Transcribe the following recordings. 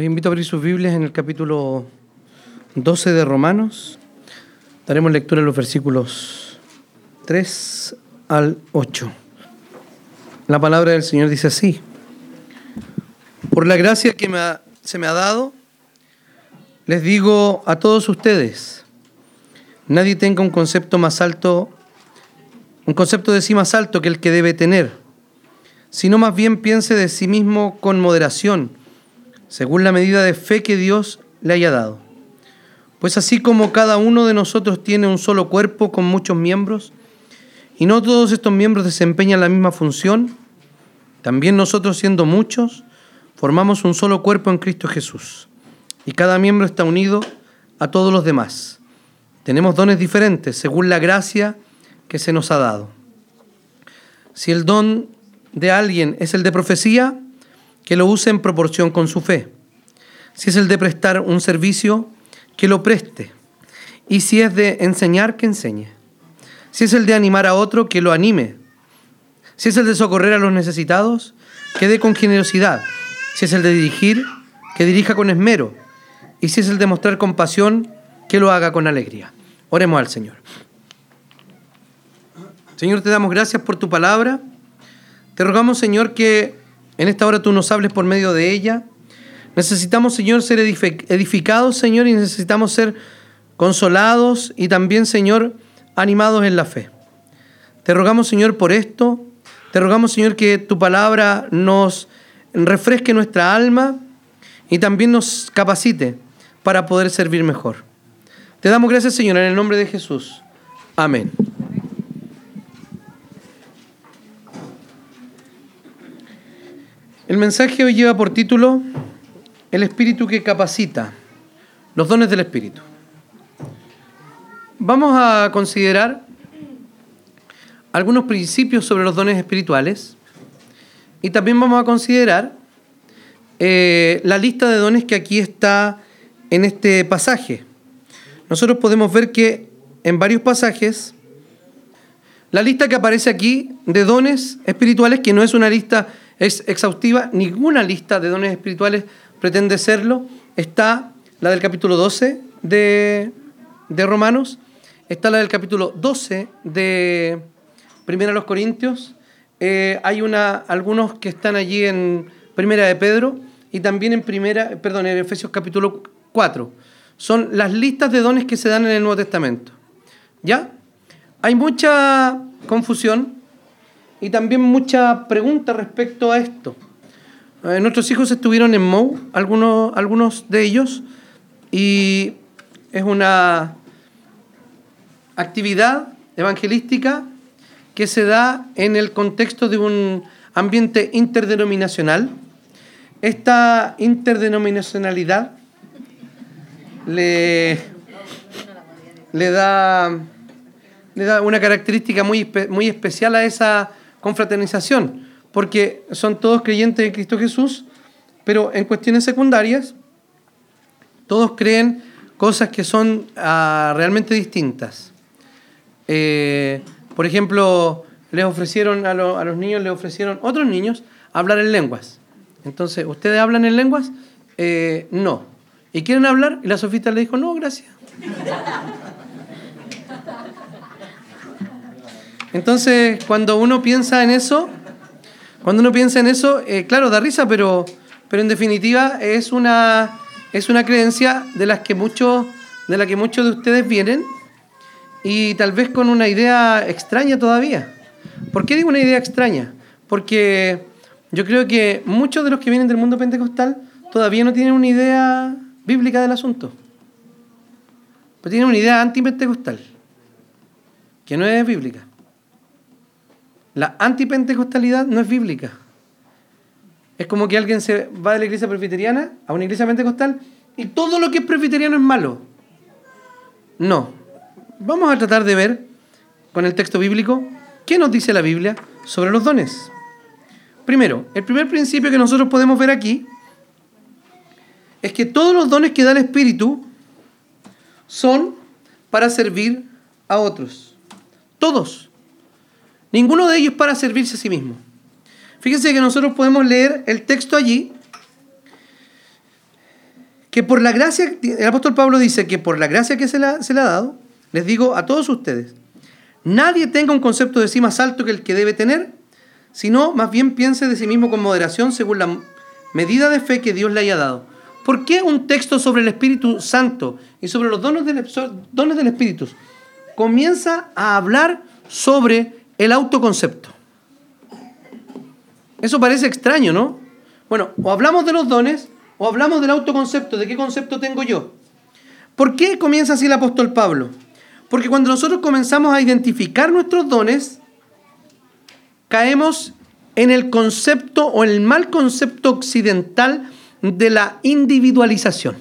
Los invito a abrir sus Biblias en el capítulo 12 de Romanos. Daremos lectura a los versículos 3 al 8. La palabra del Señor dice así. Por la gracia que se me ha dado, les digo a todos ustedes, nadie tenga un concepto más alto, un concepto de sí más alto que el que debe tener, sino más bien piense de sí mismo con moderación, según la medida de fe que Dios le haya dado. Pues así como cada uno de nosotros tiene un solo cuerpo con muchos miembros, y no todos estos miembros desempeñan la misma función, también nosotros siendo muchos, formamos un solo cuerpo en Cristo Jesús, y cada miembro está unido a todos los demás. Tenemos dones diferentes según la gracia que se nos ha dado. Si el don de alguien es el de profecía, que lo use en proporción con su fe. Si es el de prestar un servicio, que lo preste. Y si es de enseñar, que enseñe. Si es el de animar a otro, que lo anime. Si es el de socorrer a los necesitados, que dé con generosidad. Si es el de dirigir, que dirija con esmero. Y si es el de mostrar compasión, que lo haga con alegría. Oremos al Señor. Señor, te damos gracias por tu palabra. Te rogamos, Señor, que en esta hora tú nos hables por medio de ella Necesitamos, Señor, ser edificados, Señor, y necesitamos ser consolados y también, Señor, animados en la fe. Te rogamos, Señor, por esto. Te rogamos, Señor, que tu palabra nos refresque nuestra alma y también nos capacite para poder servir mejor. Te damos gracias, Señor, en el nombre de Jesús. Amén. El mensaje hoy lleva por título el espíritu que capacita, los dones del espíritu. Vamos a considerar algunos principios sobre los dones espirituales y también vamos a considerar eh, la lista de dones que aquí está en este pasaje. Nosotros podemos ver que en varios pasajes, la lista que aparece aquí de dones espirituales, que no es una lista exhaustiva, ninguna lista de dones espirituales pretende serlo. Está la del capítulo 12 de, Romanos, está la del capítulo 12 de Primera los Corintios, eh, hay una, algunos que están allí en Primera de Pedro y también en Primera, perdón, en Efesios capítulo 4. Son las listas de dones que se dan en el Nuevo Testamento. ¿Ya? Hay mucha confusión y también mucha pregunta respecto a esto. Eh, nuestros hijos estuvieron en MOU, algunos, algunos de ellos, y es una actividad evangelística que se da en el contexto de un ambiente interdenominacional. Esta interdenominacionalidad le, le, da, le da una característica muy, muy especial a esa confraternización porque son todos creyentes en Cristo Jesús, pero en cuestiones secundarias, todos creen cosas que son ah, realmente distintas. Eh, por ejemplo, les ofrecieron a, los niños, les ofrecieron otros niños hablar en lenguas. Entonces, ¿ustedes hablan en lenguas? Eh, no. ¿Y quieren hablar? Y la sofista le dijo, no, gracias. Entonces, cuando uno piensa en eso, cuando uno piensa en eso, eh, claro, da risa, pero, pero en definitiva es una, es una creencia de, las que muchos, de la que muchos de ustedes vienen y tal vez con una idea extraña todavía. ¿Por qué digo una idea extraña? Porque yo creo que muchos de los que vienen del mundo pentecostal todavía no tienen una idea bíblica del asunto. Pero tienen una idea antipentecostal, que no es bíblica. La antipentecostalidad no es bíblica. Es como que alguien se va de la iglesia presbiteriana a una iglesia pentecostal y todo lo que es presbiteriano es malo. No. Vamos a tratar de ver con el texto bíblico qué nos dice la Biblia sobre los dones. Primero, el primer principio que nosotros podemos ver aquí es que todos los dones que da el Espíritu son para servir a otros. Todos. Ninguno de ellos para servirse a sí mismo. Fíjense que nosotros podemos leer el texto allí que por la gracia, el apóstol Pablo dice que por la gracia que se le, se ha dado, les digo a todos ustedes, nadie tenga un concepto de sí más alto que el que debe tener, sino más bien piense de sí mismo con moderación según la medida de fe que Dios le haya dado. ¿Por qué un texto sobre el Espíritu Santo y sobre los dones del, dones del Espíritu comienza a hablar sobre el autoconcepto? Eso parece extraño, ¿no? Bueno, o hablamos de los dones o hablamos del autoconcepto, de qué concepto tengo yo. ¿Por qué comienza así el apóstol Pablo? Porque cuando nosotros comenzamos a identificar nuestros dones, caemos en el concepto o el mal concepto occidental de la individualización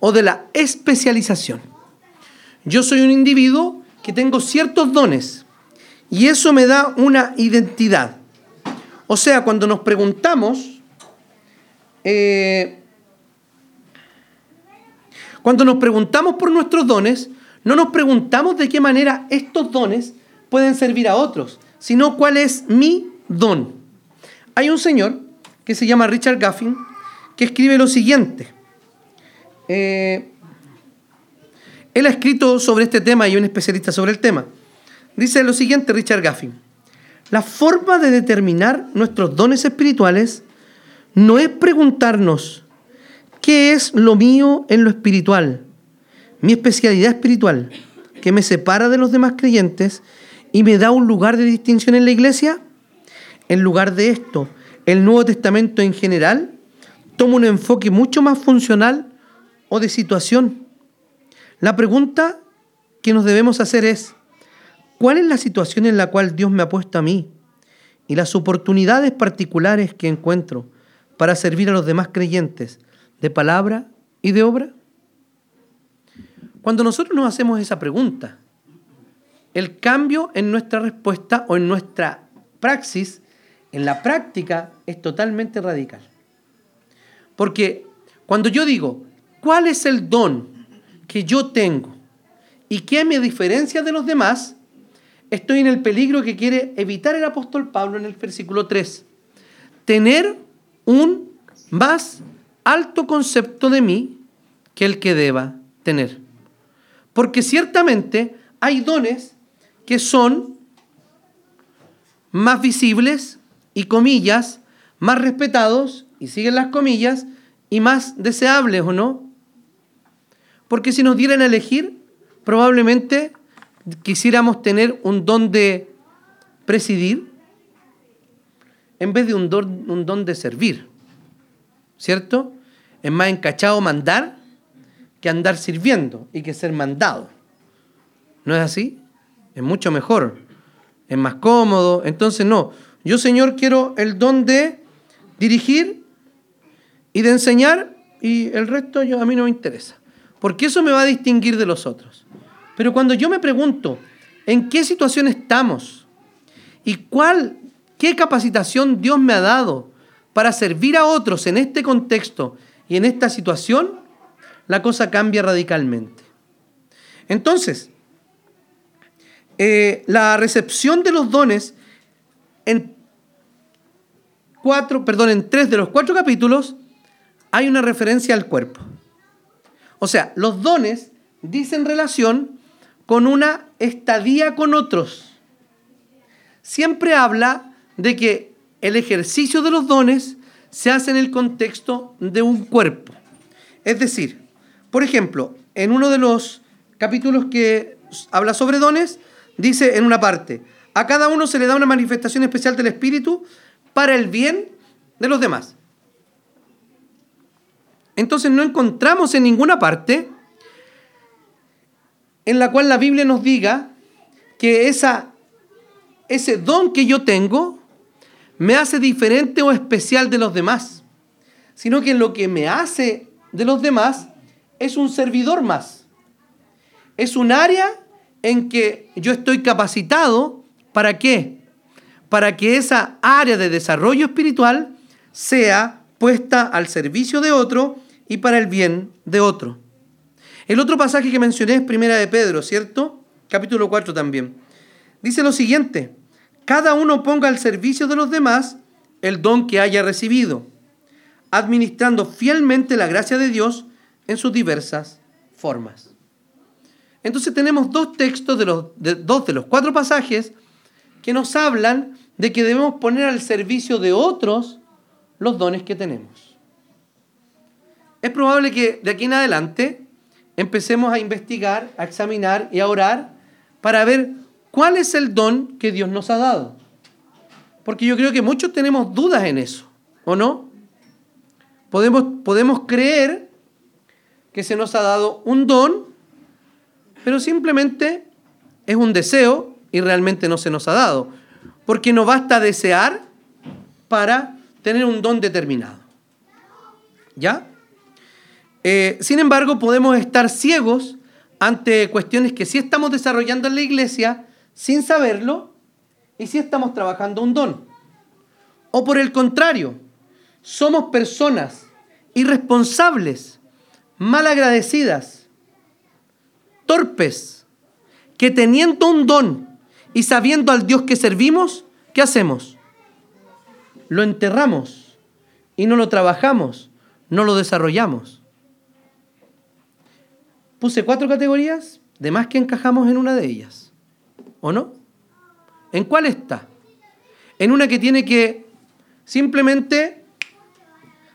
o de la especialización. Yo soy un individuo que tengo ciertos dones y eso me da una identidad. O sea, cuando nos preguntamos, eh, cuando nos preguntamos por nuestros dones, no nos preguntamos de qué manera estos dones pueden servir a otros, sino cuál es mi don. Hay un señor que se llama Richard Gaffin que escribe lo siguiente. Eh, él ha escrito sobre este tema y un especialista sobre el tema. Dice lo siguiente Richard Gaffin. La forma de determinar nuestros dones espirituales no es preguntarnos qué es lo mío en lo espiritual, mi especialidad espiritual, que me separa de los demás creyentes y me da un lugar de distinción en la iglesia. En lugar de esto, el Nuevo Testamento en general toma un enfoque mucho más funcional o de situación. La pregunta que nos debemos hacer es, ¿cuál es la situación en la cual Dios me ha puesto a mí y las oportunidades particulares que encuentro para servir a los demás creyentes de palabra y de obra? Cuando nosotros nos hacemos esa pregunta, el cambio en nuestra respuesta o en nuestra praxis, en la práctica, es totalmente radical. Porque cuando yo digo, ¿cuál es el don que yo tengo y qué me diferencia de los demás? Estoy en el peligro que quiere evitar el apóstol Pablo en el versículo 3. Tener un más alto concepto de mí que el que deba tener. Porque ciertamente hay dones que son más visibles y comillas, más respetados, y siguen las comillas, y más deseables o no. Porque si nos dieran a elegir, probablemente quisiéramos tener un don de presidir en vez de un don, un don de servir. ¿Cierto? Es más encachado mandar que andar sirviendo y que ser mandado. ¿No es así? Es mucho mejor, es más cómodo. Entonces, no, yo Señor quiero el don de dirigir y de enseñar y el resto yo, a mí no me interesa. Porque eso me va a distinguir de los otros. Pero cuando yo me pregunto, ¿en qué situación estamos? ¿Y cuál, qué capacitación Dios me ha dado para servir a otros en este contexto y en esta situación? La cosa cambia radicalmente. Entonces, eh, la recepción de los dones en cuatro, perdón, en tres de los cuatro capítulos hay una referencia al cuerpo. O sea, los dones dicen relación con una estadía con otros. Siempre habla de que el ejercicio de los dones se hace en el contexto de un cuerpo. Es decir, por ejemplo, en uno de los capítulos que habla sobre dones, dice en una parte, a cada uno se le da una manifestación especial del Espíritu para el bien de los demás. Entonces no encontramos en ninguna parte en la cual la Biblia nos diga que esa, ese don que yo tengo me hace diferente o especial de los demás, sino que lo que me hace de los demás es un servidor más. Es un área en que yo estoy capacitado para qué? Para que esa área de desarrollo espiritual sea puesta al servicio de otro y para el bien de otro. El otro pasaje que mencioné es Primera de Pedro, ¿cierto? Capítulo 4 también. Dice lo siguiente, cada uno ponga al servicio de los demás el don que haya recibido, administrando fielmente la gracia de Dios en sus diversas formas. Entonces tenemos dos textos de los dos de los cuatro pasajes que nos hablan de que debemos poner al servicio de otros los dones que tenemos. Es probable que de aquí en adelante empecemos a investigar, a examinar y a orar para ver cuál es el don que Dios nos ha dado. Porque yo creo que muchos tenemos dudas en eso, ¿o no? Podemos, podemos creer que se nos ha dado un don, pero simplemente es un deseo y realmente no se nos ha dado. Porque no basta desear para tener un don determinado. ¿Ya? Eh, sin embargo, podemos estar ciegos ante cuestiones que sí estamos desarrollando en la iglesia sin saberlo y sí estamos trabajando un don. O por el contrario, somos personas irresponsables, malagradecidas, torpes, que teniendo un don y sabiendo al Dios que servimos, ¿qué hacemos? Lo enterramos y no lo trabajamos, no lo desarrollamos. Puse cuatro categorías, de más que encajamos en una de ellas. ¿O no? ¿En cuál está? En una que tiene que simplemente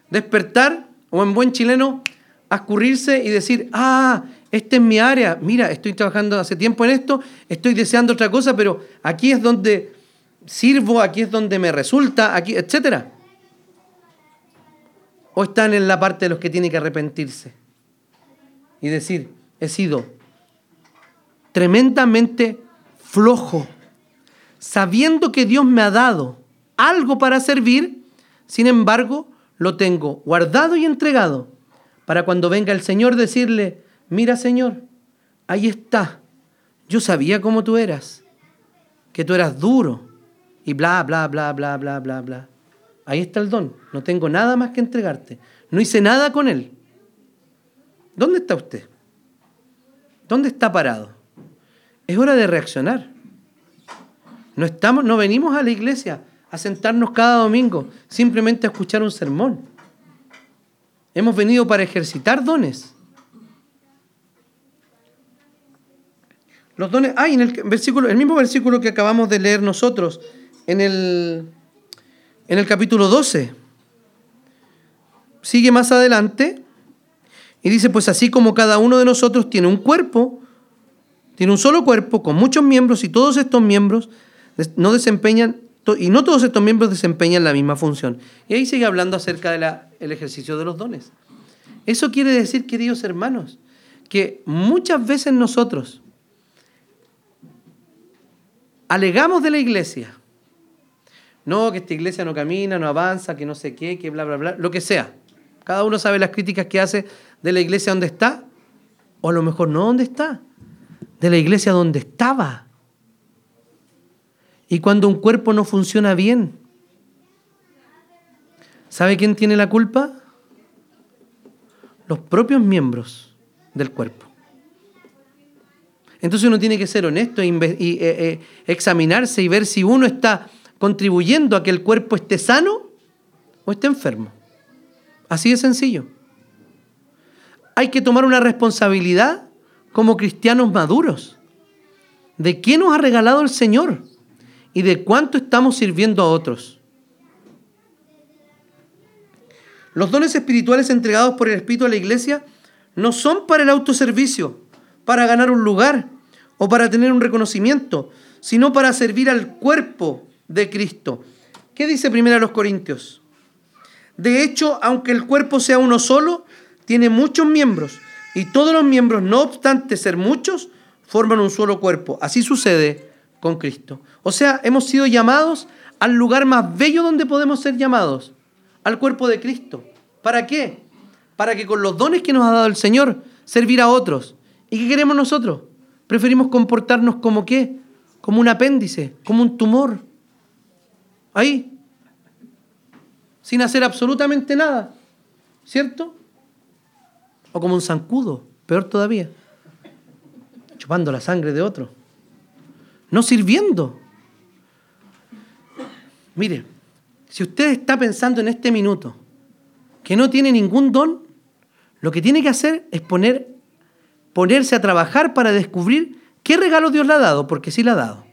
despertar, o en buen chileno, escurrirse y decir, ah, esta es mi área, mira, estoy trabajando hace tiempo en esto, estoy deseando otra cosa, pero aquí es donde sirvo, aquí es donde me resulta, aquí, etc. O están en la parte de los que tienen que arrepentirse y decir, he sido tremendamente flojo, sabiendo que Dios me ha dado algo para servir, sin embargo, lo tengo guardado y entregado para cuando venga el Señor decirle, mira Señor, ahí está, yo sabía cómo tú eras, que tú eras duro y bla, bla, bla, bla, bla, bla, bla. Ahí está el don, no tengo nada más que entregarte, no hice nada con él. ¿Dónde está usted? ¿Dónde está parado? Es hora de reaccionar. No, estamos, no venimos a la iglesia a sentarnos cada domingo simplemente a escuchar un sermón. Hemos venido para ejercitar dones. Los dones, hay en el versículo, el mismo versículo que acabamos de leer nosotros, en el, en el capítulo 12. Sigue más adelante y dice, pues así como cada uno de nosotros tiene un cuerpo, tiene un solo cuerpo con muchos miembros y todos estos miembros no desempeñan, y no todos estos miembros desempeñan la misma función. Y ahí sigue hablando acerca del ejercicio de los dones. Eso quiere decir, queridos hermanos, que muchas veces nosotros alegamos de la iglesia, no, que esta iglesia no camina, no avanza, que no sé qué, que bla, bla, bla, lo que sea. Cada uno sabe las críticas que hace de la iglesia donde está, o a lo mejor no donde está, de la iglesia donde estaba. Y cuando un cuerpo no funciona bien, ¿sabe quién tiene la culpa? Los propios miembros del cuerpo. Entonces uno tiene que ser honesto y, eh, eh, examinarse y ver si uno está contribuyendo a que el cuerpo esté sano o esté enfermo. Así de sencillo hay que tomar una responsabilidad como cristianos maduros de qué nos ha regalado el Señor y de cuánto estamos sirviendo a otros. Los dones espirituales entregados por el Espíritu a la iglesia no son para el autoservicio, para ganar un lugar o para tener un reconocimiento, sino para servir al cuerpo de Cristo. ¿Qué dice primero a los Corintios? De hecho, aunque el cuerpo sea uno solo, tiene muchos miembros y todos los miembros, no obstante ser muchos, forman un solo cuerpo. Así sucede con Cristo. O sea, hemos sido llamados al lugar más bello donde podemos ser llamados, al cuerpo de Cristo. ¿Para qué? Para que con los dones que nos ha dado el Señor, servir a otros. ¿Y qué queremos nosotros? Preferimos comportarnos como qué? Como un apéndice, como un tumor. Ahí. Sin hacer absolutamente nada. ¿Cierto? O como un zancudo, peor todavía, chupando la sangre de otro. No sirviendo. Mire, si usted está pensando en este minuto que no tiene ningún don, lo que tiene que hacer es poner, ponerse a trabajar para descubrir qué regalo Dios le ha dado, porque sí le ha dado.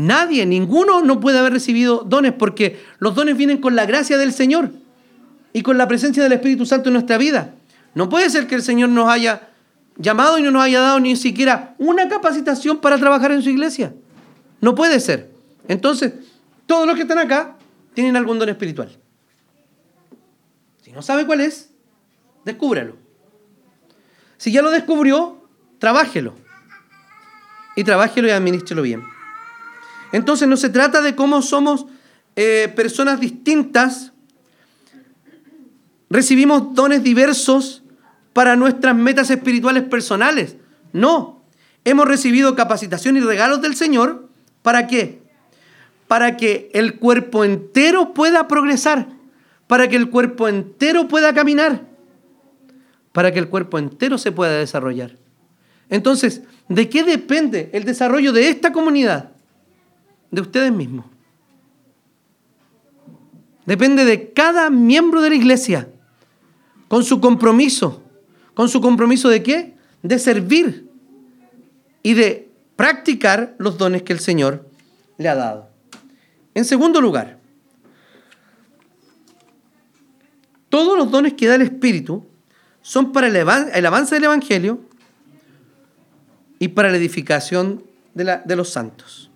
Nadie, ninguno no puede haber recibido dones porque los dones vienen con la gracia del Señor y con la presencia del Espíritu Santo en nuestra vida. No puede ser que el Señor nos haya llamado y no nos haya dado ni siquiera una capacitación para trabajar en su iglesia. No puede ser. Entonces, todos los que están acá tienen algún don espiritual. Si no sabe cuál es, descúbralo. Si ya lo descubrió, trabájelo. Y trabájelo y administrelo bien. Entonces no se trata de cómo somos eh, personas distintas, recibimos dones diversos para nuestras metas espirituales personales. No, hemos recibido capacitación y regalos del Señor. ¿Para qué? Para que el cuerpo entero pueda progresar, para que el cuerpo entero pueda caminar, para que el cuerpo entero se pueda desarrollar. Entonces, ¿de qué depende el desarrollo de esta comunidad? De ustedes mismos. Depende de cada miembro de la iglesia, con su compromiso. ¿Con su compromiso de qué? De servir y de practicar los dones que el Señor le ha dado. En segundo lugar, todos los dones que da el Espíritu son para el avance del Evangelio y para la edificación de, de los santos.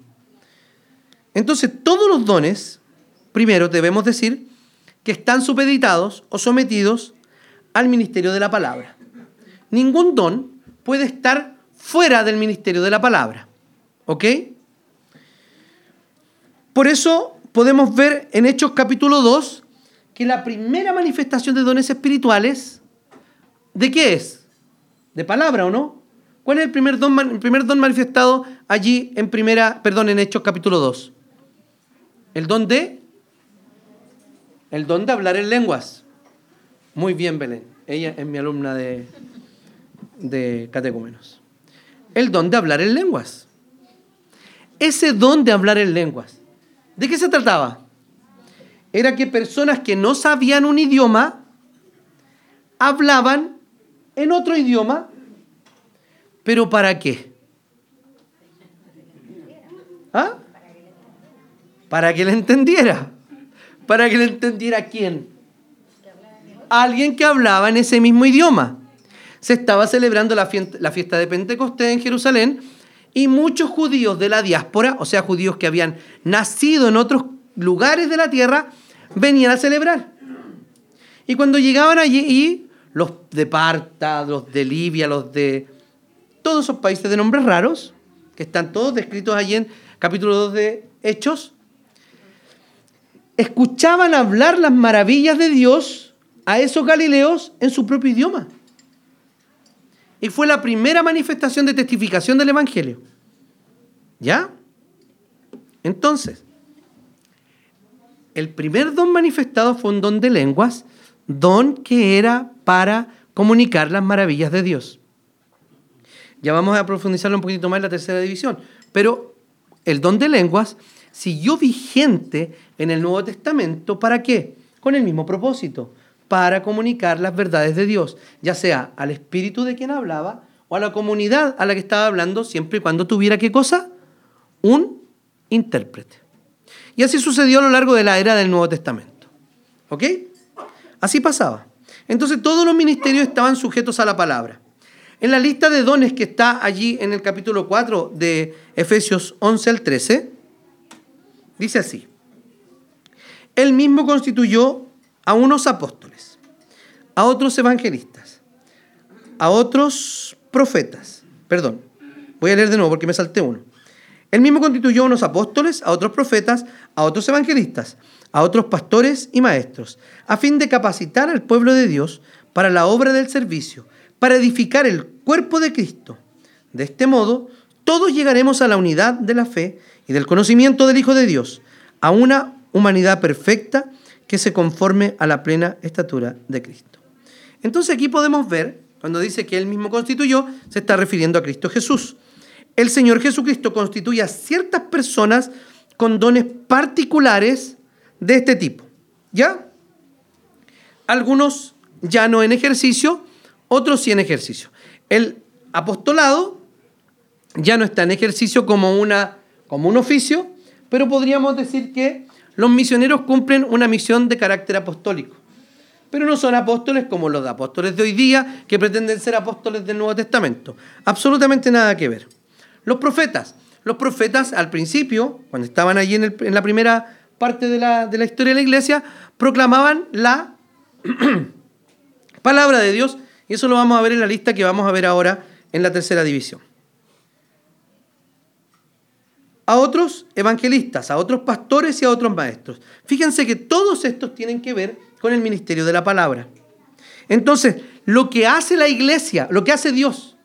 Entonces, todos los dones, primero debemos decir, que están supeditados o sometidos al ministerio de la palabra. Ningún don puede estar fuera del ministerio de la palabra. ¿Ok? Por eso podemos ver en Hechos capítulo 2 que la primera manifestación de dones espirituales, ¿de qué es? ¿De palabra o no? ¿Cuál es el primer don, manifestado allí en primera, perdón, en Hechos capítulo 2? ¿El don de? El don de hablar en lenguas. Muy bien, Belén. Ella es mi alumna de, de catecúmenos. El don de hablar en lenguas. Ese don de hablar en lenguas. ¿De qué se trataba? Era que personas que no sabían un idioma hablaban en otro idioma, pero ¿para qué? Para que le entendiera. Para que le entendiera quién. Alguien que hablaba en ese mismo idioma. Se estaba celebrando la fiesta, de Pentecostés en Jerusalén y muchos judíos de la diáspora, o sea, judíos que habían nacido en otros lugares de la tierra, venían a celebrar. Y cuando llegaban allí, los de Parta, los de Libia, los de todos esos países de nombres raros, que están todos descritos allí en capítulo 2 de Hechos, escuchaban hablar las maravillas de Dios a esos galileos en su propio idioma. Y fue la primera manifestación de testificación del Evangelio. ¿Ya? Entonces, el primer don manifestado fue un don de lenguas, don que era para comunicar las maravillas de Dios. Ya vamos a profundizarlo un poquito más en la tercera división, pero el don de lenguas siguió vigente en el Nuevo Testamento. ¿Para qué? Con el mismo propósito, para comunicar las verdades de Dios, ya sea al espíritu de quien hablaba o a la comunidad a la que estaba hablando, siempre y cuando tuviera qué cosa? Un intérprete. Y así sucedió a lo largo de la era del Nuevo Testamento. ¿Ok? Así pasaba. Entonces todos los ministerios estaban sujetos a la palabra. En la lista de dones que está allí en el capítulo 4 de Efesios 11 al 13, Dice así, él mismo constituyó a unos apóstoles, a otros evangelistas, a otros profetas. Perdón, voy a leer de nuevo porque me salté uno. Él mismo constituyó a unos apóstoles, a otros profetas, a otros evangelistas, a otros pastores y maestros, a fin de capacitar al pueblo de Dios para la obra del servicio, para edificar el cuerpo de Cristo. De este modo, todos llegaremos a la unidad de la fe y del conocimiento del Hijo de Dios, a una humanidad perfecta que se conforme a la plena estatura de Cristo. Entonces aquí podemos ver, cuando dice que Él mismo constituyó, se está refiriendo a Cristo Jesús. El Señor Jesucristo constituye a ciertas personas con dones particulares de este tipo. ¿Ya? Algunos ya no en ejercicio, otros sí en ejercicio. El apostolado ya no está en ejercicio como, una, como un oficio, pero podríamos decir que los misioneros cumplen una misión de carácter apostólico. Pero no son apóstoles como los apóstoles de hoy día que pretenden ser apóstoles del Nuevo Testamento. Absolutamente nada que ver. Los profetas. Los profetas al principio, cuando estaban allí en, la primera parte de la, de la historia de la iglesia, proclamaban la palabra de Dios. Y eso lo vamos a ver en la lista que vamos a ver ahora en la tercera división a otros evangelistas, a otros pastores y a otros maestros. Fíjense que todos estos tienen que ver con el ministerio de la palabra. Entonces, lo que hace la iglesia, lo que hace Dios,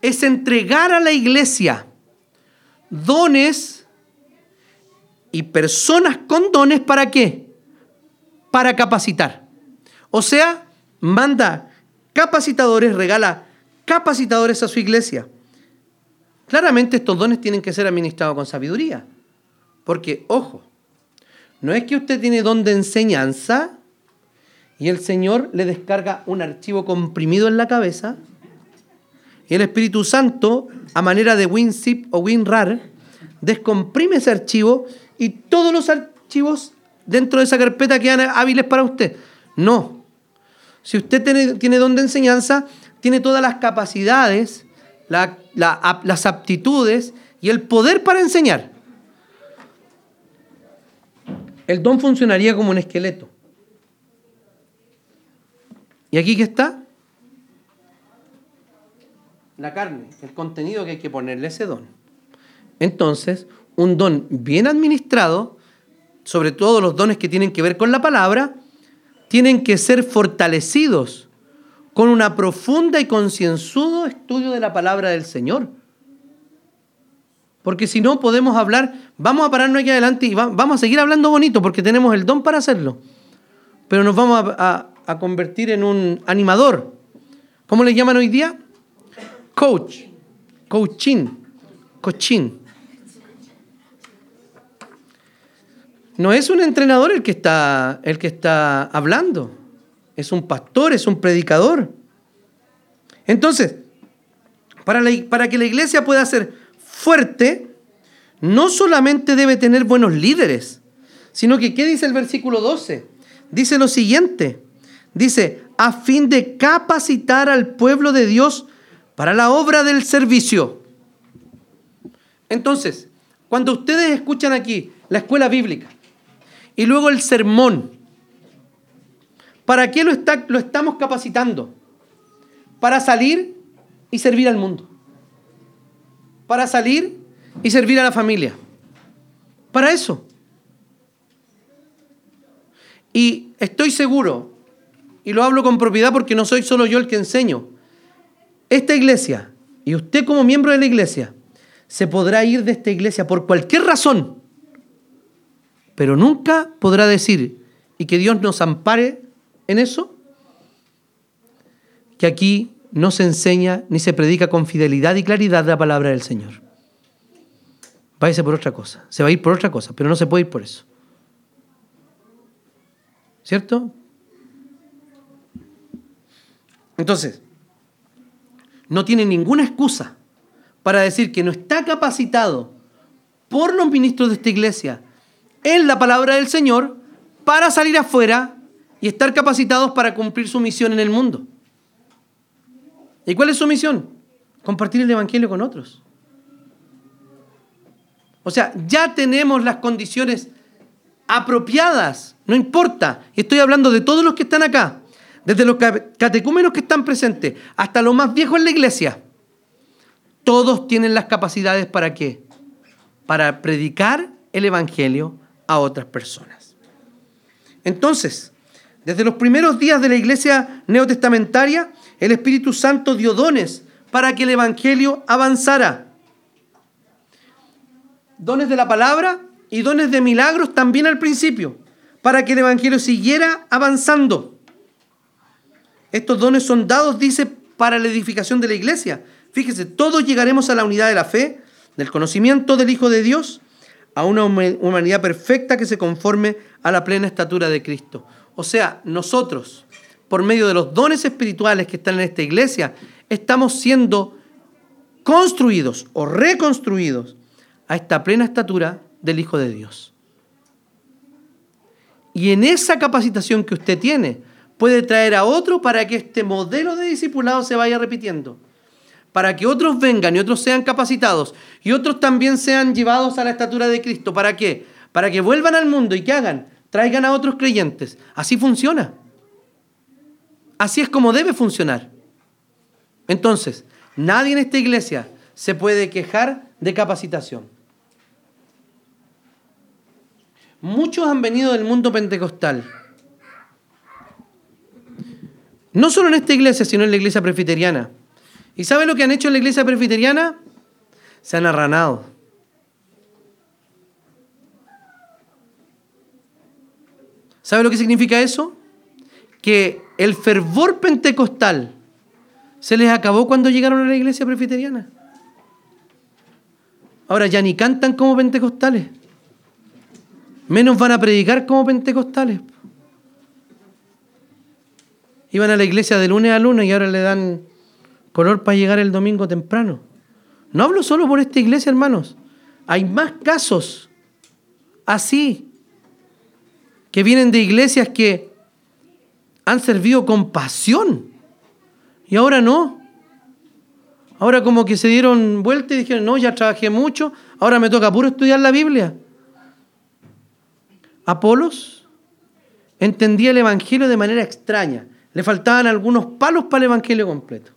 es entregar a la iglesia dones y personas con dones para qué? Para capacitar. O sea, manda capacitadores, regala capacitadores a su iglesia. Claramente estos dones tienen que ser administrados con sabiduría. Porque, ojo, no es que usted tiene don de enseñanza y el Señor le descarga un archivo comprimido en la cabeza y el Espíritu Santo, a manera de WinZip o WinRAR, descomprime ese archivo y todos los archivos dentro de esa carpeta quedan hábiles para usted. No. Si usted tiene, tiene don de enseñanza, tiene todas las capacidades las aptitudes y el poder para enseñar. El don funcionaría como un esqueleto. ¿Y aquí qué está? La carne, el contenido que hay que ponerle a ese don. Entonces, un don bien administrado, sobre todo los dones que tienen que ver con la palabra, tienen que ser fortalecidos con una profunda y concienzudo estudio de la palabra del Señor. Porque si no podemos hablar, vamos a pararnos aquí adelante y vamos a seguir hablando bonito porque tenemos el don para hacerlo. Pero nos vamos a, convertir en un animador. ¿Cómo le llaman hoy día? Coach, coaching, coaching. No es un entrenador el que está, el que está hablando es un pastor, es un predicador. Entonces, para, para que la iglesia pueda ser fuerte, no solamente debe tener buenos líderes, sino que, ¿qué dice el versículo 12? Dice lo siguiente, dice, a fin de capacitar al pueblo de Dios para la obra del servicio. Entonces, cuando ustedes escuchan aquí la escuela bíblica y luego el sermón, ¿Para qué lo, está, lo estamos capacitando? Para salir y servir al mundo. Para salir y servir a la familia. Para eso. Y estoy seguro, y lo hablo con propiedad porque no soy solo yo el que enseño, esta iglesia y usted como miembro de la iglesia se podrá ir de esta iglesia por cualquier razón, pero nunca podrá decir y que Dios nos ampare en eso? Que aquí no se enseña ni se predica con fidelidad y claridad la palabra del Señor. Váyase por otra cosa. Se va a ir por otra cosa, pero no se puede ir por eso. ¿Cierto? Entonces, no tiene ninguna excusa para decir que no está capacitado por los ministros de esta iglesia en la palabra del Señor para salir afuera y estar capacitados para cumplir su misión en el mundo. ¿Y cuál es su misión? Compartir el Evangelio con otros. O sea, ya tenemos las condiciones apropiadas, no importa. Estoy hablando de todos los que están acá, desde los catecúmenos que están presentes hasta los más viejos en la iglesia. Todos tienen las capacidades para qué? Para predicar el Evangelio a otras personas. Entonces, desde los primeros días de la iglesia neotestamentaria, el Espíritu Santo dio dones para que el Evangelio avanzara. Dones de la palabra y dones de milagros también al principio, para que el Evangelio siguiera avanzando. Estos dones son dados, dice, para la edificación de la iglesia. Fíjese, todos llegaremos a la unidad de la fe, del conocimiento del Hijo de Dios, a una humanidad perfecta que se conforme a la plena estatura de Cristo. O sea, nosotros, por medio de los dones espirituales que están en esta iglesia, estamos siendo construidos o reconstruidos a esta plena estatura del Hijo de Dios. Y en esa capacitación que usted tiene, puede traer a otro para que este modelo de discipulado se vaya repitiendo. Para que otros vengan y otros sean capacitados y otros también sean llevados a la estatura de Cristo. ¿Para qué? Para que vuelvan al mundo y que hagan, traigan a otros creyentes. Así funciona. Así es como debe funcionar. Entonces, nadie en esta iglesia se puede quejar de capacitación. Muchos han venido del mundo pentecostal. No solo en esta iglesia, sino en la iglesia presbiteriana. ¿Y sabe lo que han hecho en la iglesia presbiteriana? Se han arranado. ¿Sabe lo que significa eso? Que el fervor pentecostal se les acabó cuando llegaron a la iglesia presbiteriana. Ahora ya ni cantan como pentecostales. Menos van a predicar como pentecostales. Iban a la iglesia de lunes a lunes y ahora le dan color para llegar el domingo temprano. No hablo solo por esta iglesia, hermanos. Hay más casos así que vienen de iglesias que han servido con pasión y ahora no. Ahora como que se dieron vuelta y dijeron, no, ya trabajé mucho, ahora me toca puro estudiar la Biblia. Apolos entendía el Evangelio de manera extraña. Le faltaban algunos palos para el Evangelio completo.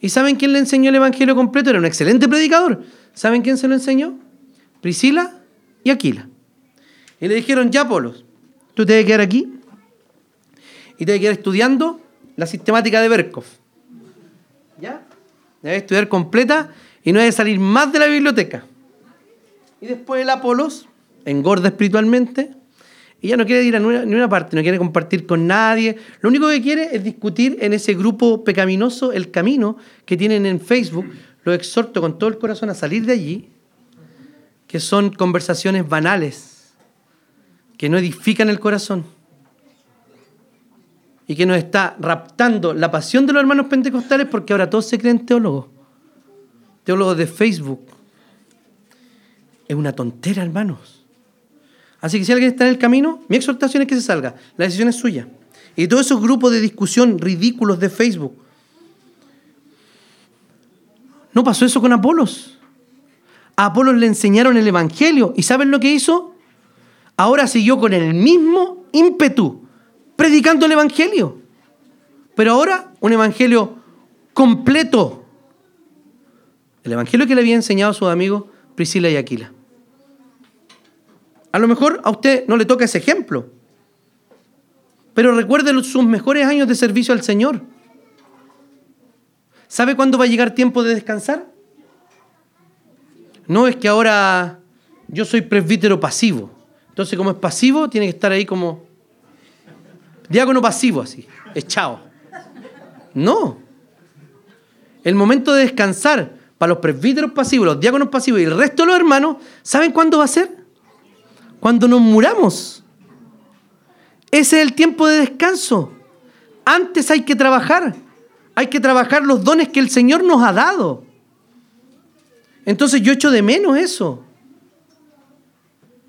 ¿Y saben quién le enseñó el Evangelio completo? Era un excelente predicador. ¿Saben quién se lo enseñó? Priscila y Aquila. Y le dijeron, ya, Apolos, tú te debes quedar aquí y te debes quedar estudiando la sistemática de Berkov. ¿Ya? Debes estudiar completa y no debes salir más de la biblioteca. Y después el Apolos engorda espiritualmente y ya no quiere ir a ni una parte, no quiere compartir con nadie. Lo único que quiere es discutir en ese grupo pecaminoso el camino que tienen en Facebook. Lo exhorto con todo el corazón a salir de allí, que son conversaciones banales, que no edifican el corazón y que nos está raptando la pasión de los hermanos pentecostales porque ahora todos se creen teólogos, teólogos de Facebook. Es una tontera, hermanos. Así que si alguien está en el camino, mi exhortación es que se salga. La decisión es suya. Y todos esos grupos de discusión ridículos de Facebook. No pasó eso con Apolos. A Apolos le enseñaron el Evangelio. ¿Y saben lo que hizo? Ahora siguió con el mismo ímpetu, predicando el Evangelio. Pero ahora un Evangelio completo. El Evangelio que le había enseñado a sus amigos Priscila y Aquila. A lo mejor a usted no le toca ese ejemplo, pero recuerde sus mejores años de servicio al Señor. ¿Sabe cuándo va a llegar tiempo de descansar? No es que ahora yo soy presbítero pasivo. Entonces, como es pasivo, tiene que estar ahí como diácono pasivo, así, echado. No. El momento de descansar para los presbíteros pasivos, los diáconos pasivos y el resto de los hermanos, ¿saben cuándo va a ser? cuando nos muramos. Ese es el tiempo de descanso. Antes hay que trabajar. Hay que trabajar los dones que el Señor nos ha dado. Entonces yo echo de menos eso.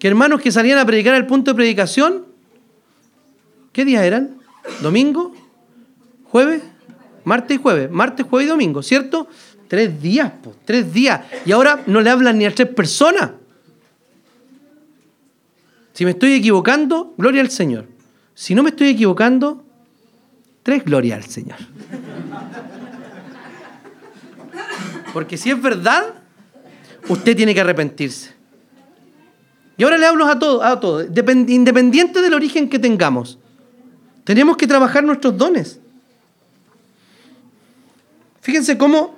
Que hermanos que salían a predicar al punto de predicación, ¿qué días eran? ¿Domingo? ¿Jueves? Martes y jueves. Martes, jueves y domingo, ¿cierto? Tres días, tres días. Y ahora no le hablan ni a tres personas. Si me estoy equivocando, gloria al Señor. Si no me estoy equivocando, tres gloria al Señor. Porque si es verdad, usted tiene que arrepentirse. Y ahora le hablo a todos, a independiente del origen que tengamos. Tenemos que trabajar nuestros dones. Fíjense cómo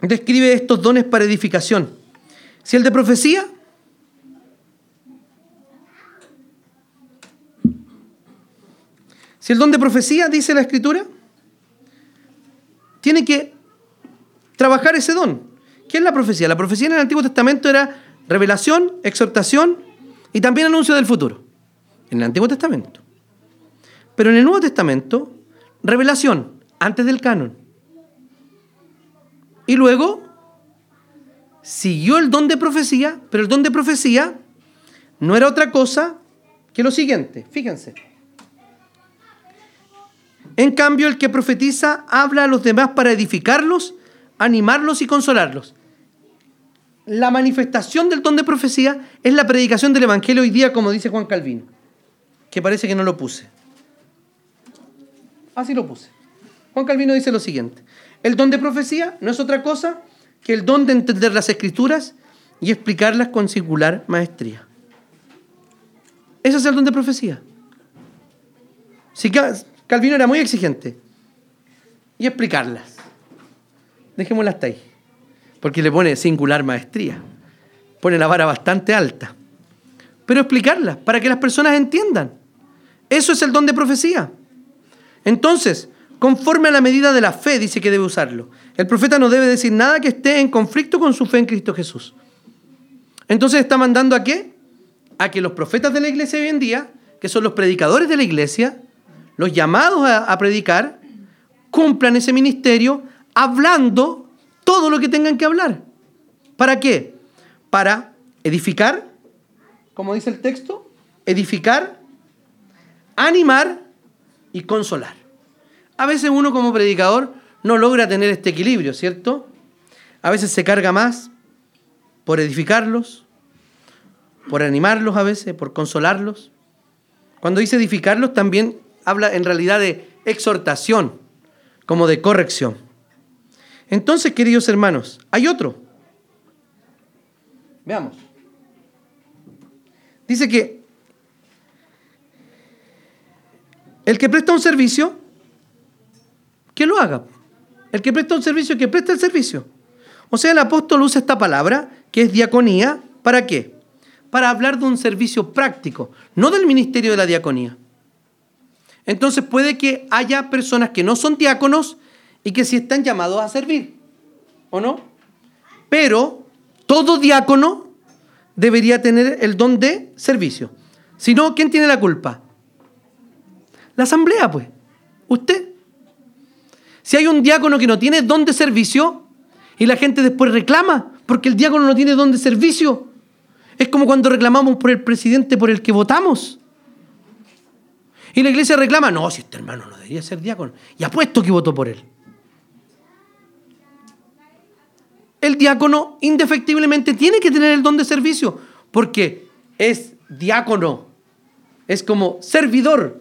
describe estos dones para edificación. Si el de profecía, Si el don de profecía, dice la escritura, tiene que trabajar ese don. ¿Qué es la profecía? La profecía en el Antiguo Testamento era revelación, exhortación y también anuncio del futuro. En el Antiguo Testamento. Pero en el Nuevo Testamento, revelación antes del canon. Y luego siguió el don de profecía, pero el don de profecía no era otra cosa que lo siguiente. Fíjense. En cambio, el que profetiza habla a los demás para edificarlos, animarlos y consolarlos. La manifestación del don de profecía es la predicación del Evangelio hoy día, como dice Juan Calvino, que parece que no lo puse. Así lo puse. Juan Calvino dice lo siguiente. El don de profecía no es otra cosa que el don de entender las escrituras y explicarlas con singular maestría. Ese es el don de profecía. Si Calvino era muy exigente. Y explicarlas. Dejémoslas hasta ahí. Porque le pone singular maestría. Pone la vara bastante alta. Pero explicarlas para que las personas entiendan. Eso es el don de profecía. Entonces, conforme a la medida de la fe, dice que debe usarlo. El profeta no debe decir nada que esté en conflicto con su fe en Cristo Jesús. Entonces está mandando a qué? A que los profetas de la iglesia hoy en día, que son los predicadores de la iglesia, los llamados a, predicar, cumplan ese ministerio hablando todo lo que tengan que hablar. ¿Para qué? Para edificar, como dice el texto, edificar, animar y consolar. A veces uno como predicador no logra tener este equilibrio, ¿cierto? A veces se carga más por edificarlos, por animarlos a veces, por consolarlos. Cuando dice edificarlos también habla en realidad de exhortación, como de corrección. Entonces, queridos hermanos, hay otro. Veamos. Dice que el que presta un servicio, que lo haga. El que presta un servicio, que presta el servicio. O sea, el apóstol usa esta palabra, que es diaconía, ¿para qué? Para hablar de un servicio práctico, no del ministerio de la diaconía. Entonces puede que haya personas que no son diáconos y que sí están llamados a servir, ¿o no? Pero todo diácono debería tener el don de servicio. Si no, ¿quién tiene la culpa? La asamblea, pues. Usted. Si hay un diácono que no tiene don de servicio y la gente después reclama porque el diácono no tiene don de servicio, es como cuando reclamamos por el presidente por el que votamos. Y la iglesia reclama, no, si este hermano no debería ser diácono. Y apuesto que votó por él. El diácono indefectiblemente tiene que tener el don de servicio, porque es diácono, es como servidor.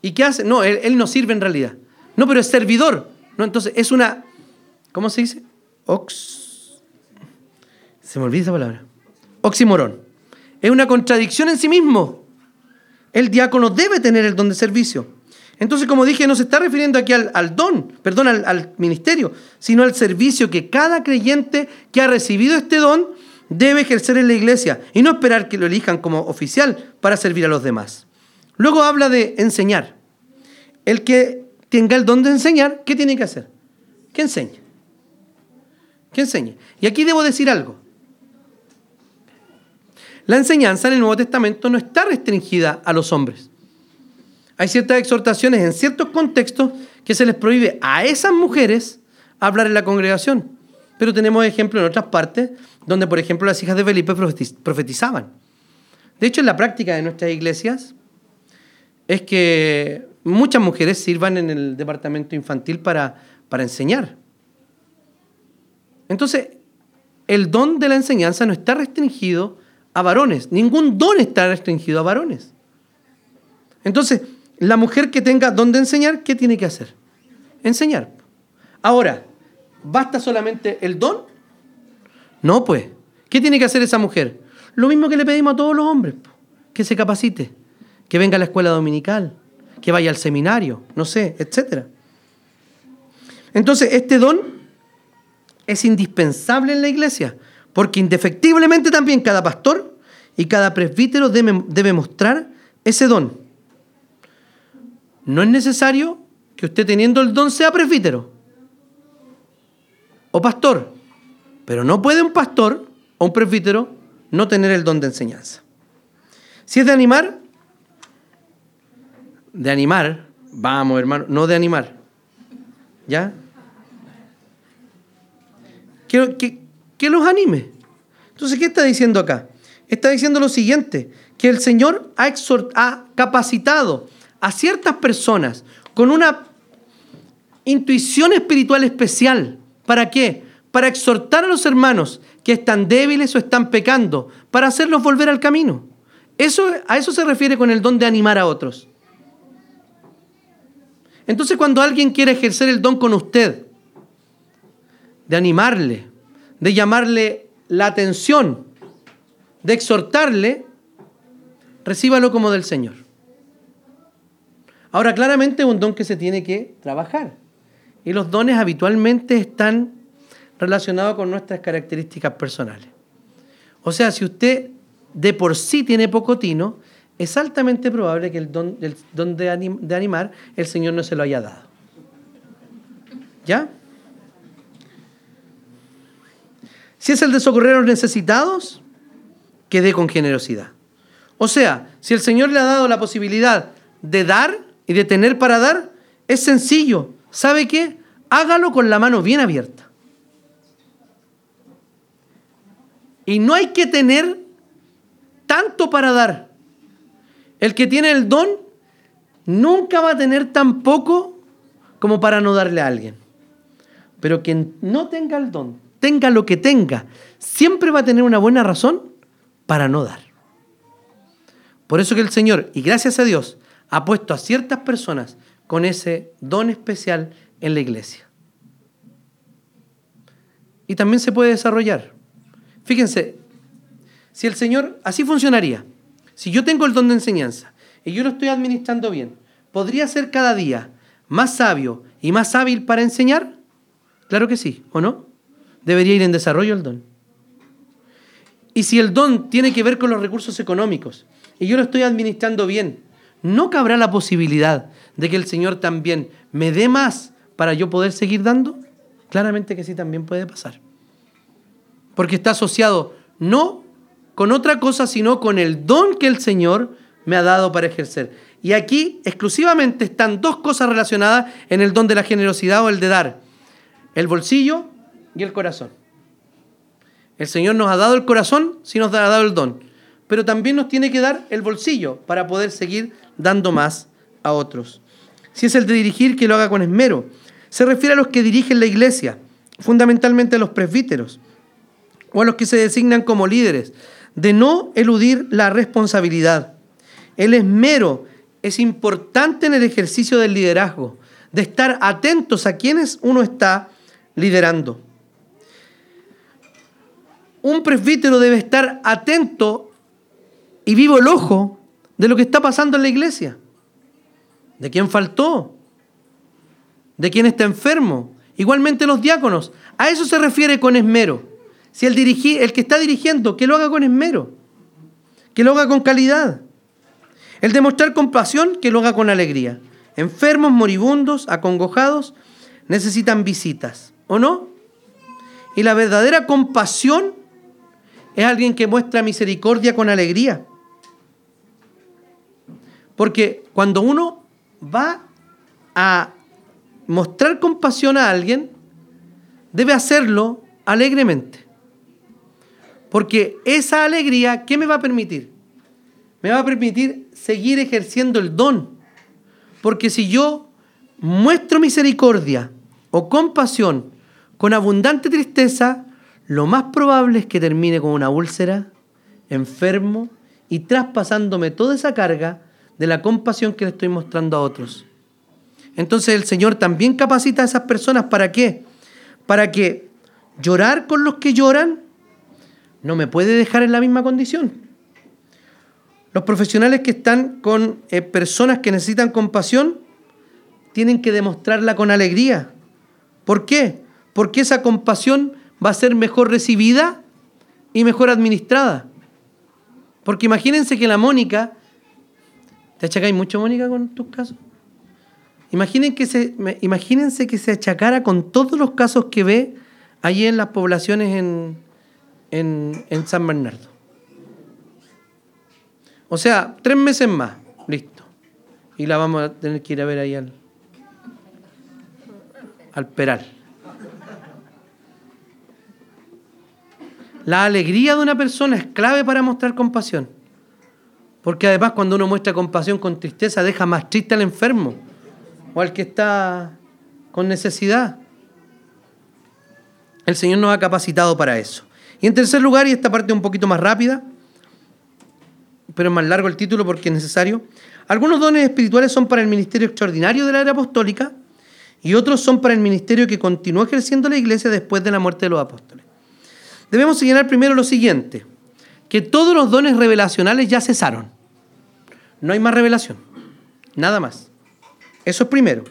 ¿Y qué hace? No, él, no sirve en realidad. No, pero es servidor. No, entonces es una, ¿cómo se dice? Ox. Se me olvida esa palabra. Oximorón. Es una contradicción en sí mismo. El diácono debe tener el don de servicio. Entonces, como dije, no se está refiriendo aquí al, don, perdón, al, al, ministerio, sino al servicio que cada creyente que ha recibido este don debe ejercer en la iglesia y no esperar que lo elijan como oficial para servir a los demás. Luego habla de enseñar. El que tenga el don de enseñar, ¿qué tiene que hacer? Que enseñe. Que enseñe. Y aquí debo decir algo. La enseñanza en el Nuevo Testamento no está restringida a los hombres. Hay ciertas exhortaciones en ciertos contextos que se les prohíbe a esas mujeres hablar en la congregación. Pero tenemos ejemplos en otras partes donde, por ejemplo, las hijas de Felipe profetizaban. De hecho, en la práctica de nuestras iglesias es que muchas mujeres sirvan en el departamento infantil para, para enseñar. Entonces, el don de la enseñanza no está restringido a varones. Ningún don está restringido a varones. Entonces, la mujer que tenga don de enseñar, ¿qué tiene que hacer? Enseñar. Ahora, ¿basta solamente el don? No, pues. ¿Qué tiene que hacer esa mujer? Lo mismo que le pedimos a todos los hombres, que se capacite, que venga a la escuela dominical, que vaya al seminario, no sé, etc. Entonces, este don es indispensable en la iglesia. Porque indefectiblemente también cada pastor y cada presbítero debe, mostrar ese don. No es necesario que usted teniendo el don sea presbítero o pastor, pero no puede un pastor o un presbítero no tener el don de enseñanza. Si es de animar, de animar, vamos hermano, no de animar. ¿Ya? Que, que, que los anime. Entonces, ¿qué está diciendo acá? Está diciendo lo siguiente, que el Señor ha, ha capacitado a ciertas personas con una intuición espiritual especial. ¿Para qué? Para exhortar a los hermanos que están débiles o están pecando, para hacerlos volver al camino. Eso, a eso se refiere con el don de animar a otros. Entonces cuando alguien quiere ejercer el don con usted, de animarle, de llamarle la atención, de exhortarle, recíbalo como del Señor. Ahora, claramente es un don que se tiene que trabajar. Y los dones habitualmente están relacionados con nuestras características personales. O sea, si usted de por sí tiene poco tino, es altamente probable que el don, de, de animar el Señor no se lo haya dado. ¿Ya? Si es el de socorrer a los necesitados, que dé con generosidad. O sea, si el Señor le ha dado la posibilidad de dar y de tener para dar, es sencillo. ¿Sabe qué? Hágalo con la mano bien abierta. Y no hay que tener tanto para dar. El que tiene el don nunca va a tener tan poco como para no darle a alguien. Pero quien no tenga el don, tenga lo que tenga, siempre va a tener una buena razón para no dar. Por eso que el Señor, y gracias a Dios, ha puesto a ciertas personas con ese don especial en la iglesia. Y también se puede desarrollar. Fíjense, si el Señor, así funcionaría. Si yo tengo el don de enseñanza y yo lo estoy administrando bien, ¿podría ser cada día más sabio y más hábil para enseñar? Claro que sí, ¿o no? Debería ir en desarrollo el don. Y si el don tiene que ver con los recursos económicos y yo lo estoy administrando bien, ¿no cabrá la posibilidad de que el Señor también me dé más para yo poder seguir dando? Claramente que sí, también puede pasar. Porque está asociado no con otra cosa, sino con el don que el Señor me ha dado para ejercer. Y aquí exclusivamente están dos cosas relacionadas en el don de la generosidad o el de dar. El bolsillo y el corazón. El Señor nos ha dado el corazón si nos ha dado el don, pero también nos tiene que dar el bolsillo para poder seguir dando más a otros. Si es el de dirigir, que lo haga con esmero. Se refiere a los que dirigen la iglesia, fundamentalmente a los presbíteros o a los que se designan como líderes, de no eludir la responsabilidad. El esmero es importante en el ejercicio del liderazgo, de estar atentos a quienes uno está liderando un presbítero debe estar atento y vivo el ojo de lo que está pasando en la iglesia. ¿De quién faltó? ¿De quién está enfermo? Igualmente los diáconos. A eso se refiere con esmero. Si el, el que está dirigiendo, que lo haga con esmero, que lo haga con calidad. El demostrar compasión, que lo haga con alegría. Enfermos, moribundos, acongojados, necesitan visitas, ¿o no? Y la verdadera compasión es alguien que muestra misericordia con alegría. Porque cuando uno va a mostrar compasión a alguien, debe hacerlo alegremente. Porque esa alegría, ¿qué me va a permitir? Me va a permitir seguir ejerciendo el don. Porque si yo muestro misericordia o compasión con abundante tristeza, lo más probable es que termine con una úlcera, enfermo y traspasándome toda esa carga de la compasión que le estoy mostrando a otros. Entonces el Señor también capacita a esas personas para qué? Para que llorar con los que lloran no me puede dejar en la misma condición. Los profesionales que están con eh, personas que necesitan compasión tienen que demostrarla con alegría. ¿Por qué? Porque esa compasión va a ser mejor recibida y mejor administrada. Porque imagínense que la Mónica, ¿te achacáis mucho Mónica con tus casos? Imaginen que se, imagínense que se achacara con todos los casos que ve allí en las poblaciones en, en, en San Bernardo. O sea, tres meses más. Listo. Y la vamos a tener que ir a ver ahí al, al peral. La alegría de una persona es clave para mostrar compasión. Porque además cuando uno muestra compasión con tristeza deja más triste al enfermo o al que está con necesidad. El Señor nos ha capacitado para eso. Y en tercer lugar, y esta parte un poquito más rápida, pero es más largo el título porque es necesario, algunos dones espirituales son para el ministerio extraordinario de la era apostólica y otros son para el ministerio que continuó ejerciendo la iglesia después de la muerte de los apóstoles. Debemos señalar primero lo siguiente, que todos los dones revelacionales ya cesaron. No hay más revelación, nada más. Eso es primero.